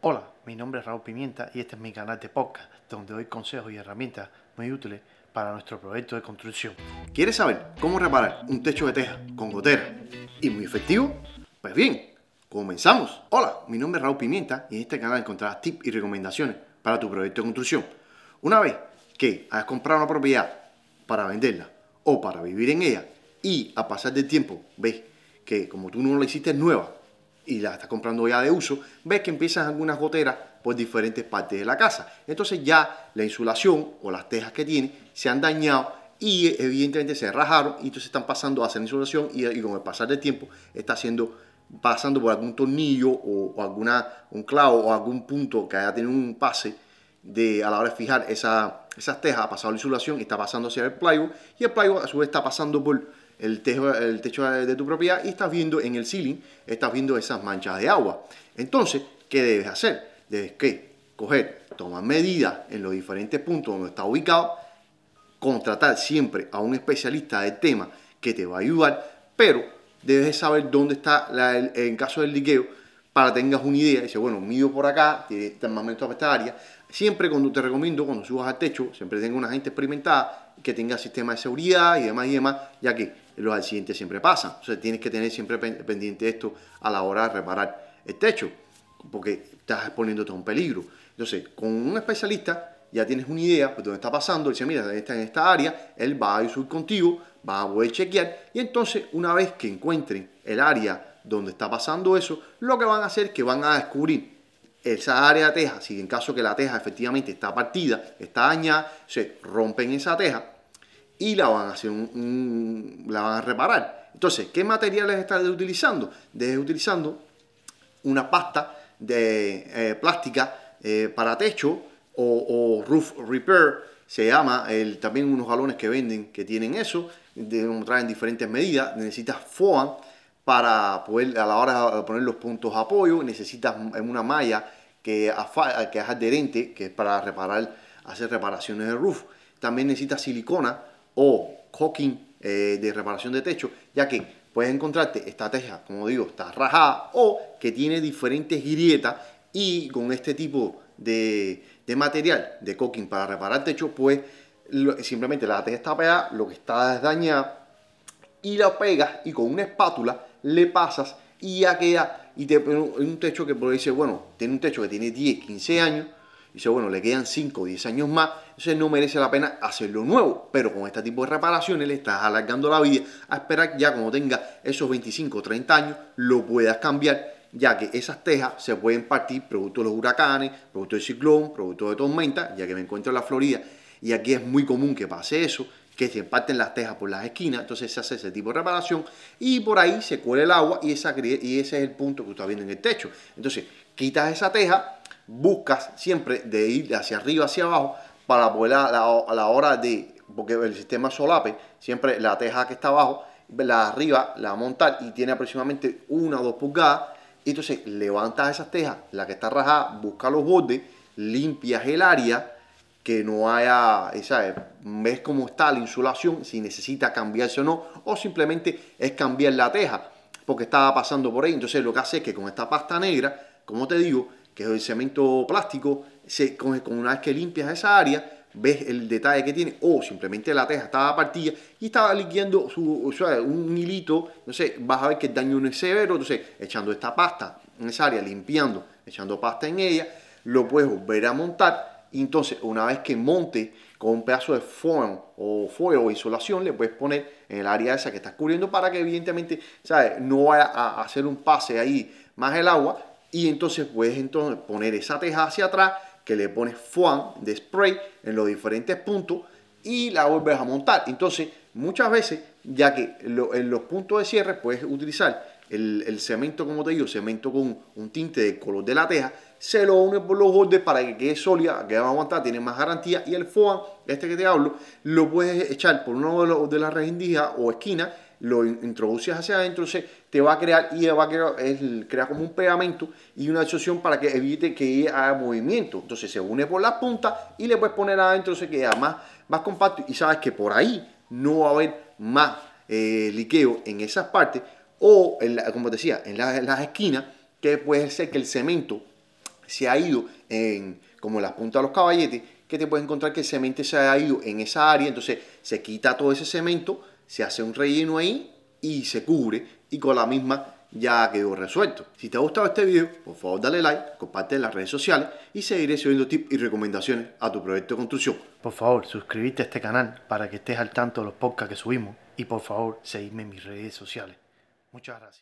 Hola, mi nombre es Raúl Pimienta y este es mi canal de podcast donde doy consejos y herramientas muy útiles para nuestro proyecto de construcción. ¿Quieres saber cómo reparar un techo de teja con gotera y muy efectivo? Pues bien, comenzamos. Hola, mi nombre es Raúl Pimienta y en este canal encontrarás tips y recomendaciones para tu proyecto de construcción. Una vez que hayas comprado una propiedad para venderla o para vivir en ella y a pasar del tiempo ves que como tú no la hiciste nueva y la estás comprando ya de uso, ves que empiezan algunas goteras por diferentes partes de la casa. Entonces ya la insulación o las tejas que tiene se han dañado y evidentemente se rajaron y entonces están pasando a hacer insulación y, con el pasar del tiempo está haciendo pasando por algún tornillo o, alguna un clavo o algún punto que haya tenido un pase de a la hora de fijar esa, esas tejas ha pasado la insulación y está pasando hacia el plywood y el plywood a su vez está pasando por el techo, el techo de tu propiedad y estás viendo en el ceiling, estás viendo esas manchas de agua. Entonces, ¿qué debes hacer? Debes que coger, tomar medidas en los diferentes puntos donde está ubicado, contratar siempre a un especialista del tema que te va a ayudar, pero debes saber dónde está el, en caso del liqueo para que tengas una idea. Dice, bueno, mido por acá, tiene más o menos esta área. Siempre cuando te recomiendo, cuando subas al techo, siempre tenga una gente experimentada que tenga sistema de seguridad y demás y demás, ya que los accidentes siempre pasan. O sea, tienes que tener siempre pendiente esto a la hora de reparar el techo, porque estás exponiéndote a un peligro. Entonces, con un especialista ya tienes una idea de dónde está pasando, dice, mira, está en esta área, él va a ir contigo, va a poder chequear, y entonces una vez que encuentren el área donde está pasando eso, lo que van a hacer es que van a descubrir esa área de teja, si en caso que la teja efectivamente está partida, está dañada, se rompen esa teja, y la van a hacer la van a reparar. Entonces, ¿qué materiales estás utilizando? Desde utilizando una pasta de eh, plástica eh, para techo o, roof repair, se llama, el, también unos galones que venden que tienen eso, traen diferentes medidas, necesitas foam para poder a la hora de poner los puntos de apoyo, necesitas una malla que, que es adherente, que es para reparar, hacer reparaciones de roof, también necesitas silicona o caulking eh, de reparación de techo, ya que puedes encontrarte esta teja, como digo, está rajada o que tiene diferentes grietas y con este tipo de, material de caulking para reparar techo, pues simplemente la teja está pegada, lo que está dañada y la pegas y con una espátula le pasas y ya queda y te un techo que por dice, bueno, tiene un techo que tiene 10, 15 años dice, bueno, le quedan 5 o 10 años más, entonces no merece la pena hacerlo nuevo. Pero con este tipo de reparaciones le estás alargando la vida a esperar ya cuando tenga esos 25 o 30 años lo puedas cambiar, ya que esas tejas se pueden partir producto de los huracanes, producto del ciclón, producto de tormenta, ya que me encuentro en la Florida y aquí es muy común que pase eso, que se parten las tejas por las esquinas, entonces se hace ese tipo de reparación y por ahí se cuela el agua y, esa, y ese es el punto que tú estás viendo en el techo. Entonces quitas esa teja, buscas siempre de ir hacia arriba, hacia abajo, para poder a la, hora de, porque el sistema solape, siempre la teja que está abajo, la arriba la montar y tiene aproximadamente una o dos pulgadas. Entonces levantas esas tejas, la que está rajada, busca los bordes, limpias el área, que no haya, esa, ves cómo está la insulación, si necesita cambiarse o no, o simplemente es cambiar la teja, porque estaba pasando por ahí. Entonces lo que hace es que con esta pasta negra, como te digo, que es el cemento plástico, se, con, una vez que limpias esa área, ves el detalle que tiene, o simplemente la teja estaba partida y estaba liquidando su, un hilito, sé, vas a ver que el daño no es severo, entonces echando esta pasta en esa área, limpiando, echando pasta en ella, lo puedes volver a montar entonces una vez que monte con un pedazo de foam o fuego o insolación, le puedes poner en el área esa que estás cubriendo para que evidentemente, ¿sabes? No vaya a hacer un pase ahí más el agua, y entonces puedes entonces poner esa teja hacia atrás que le pones foam de spray en los diferentes puntos y la vuelves a montar. Entonces, muchas veces, ya que en los puntos de cierre puedes utilizar el, cemento, como te digo, cemento con un tinte de color de la teja, se lo une por los bordes para que quede sólida, que va a aguantar, tiene más garantía. Y el foam, este que te hablo, lo puedes echar por uno de, los, de las rendijas o esquinas lo introduces hacia adentro, te va a crear y va a crear, crea como un pegamento y una absorción para que evite que haya movimiento. Entonces se une por la punta y le puedes poner adentro, se queda más, más compacto y sabes que por ahí no va a haber más eh, liqueo en esas partes o, como te decía, en, en las esquinas, que puede ser que el cemento se ha ido en, como las puntas de los caballetes, que te puedes encontrar que el cemento se ha ido en esa área, entonces se quita todo ese cemento, se hace un relleno ahí y se cubre y con la misma ya quedó resuelto. Si te ha gustado este video, por favor dale like, comparte en las redes sociales y seguiré subiendo tips y recomendaciones a tu proyecto de construcción. Por favor, suscríbete a este canal para que estés al tanto de los podcasts que subimos y por favor, seguidme en mis redes sociales. Muchas gracias.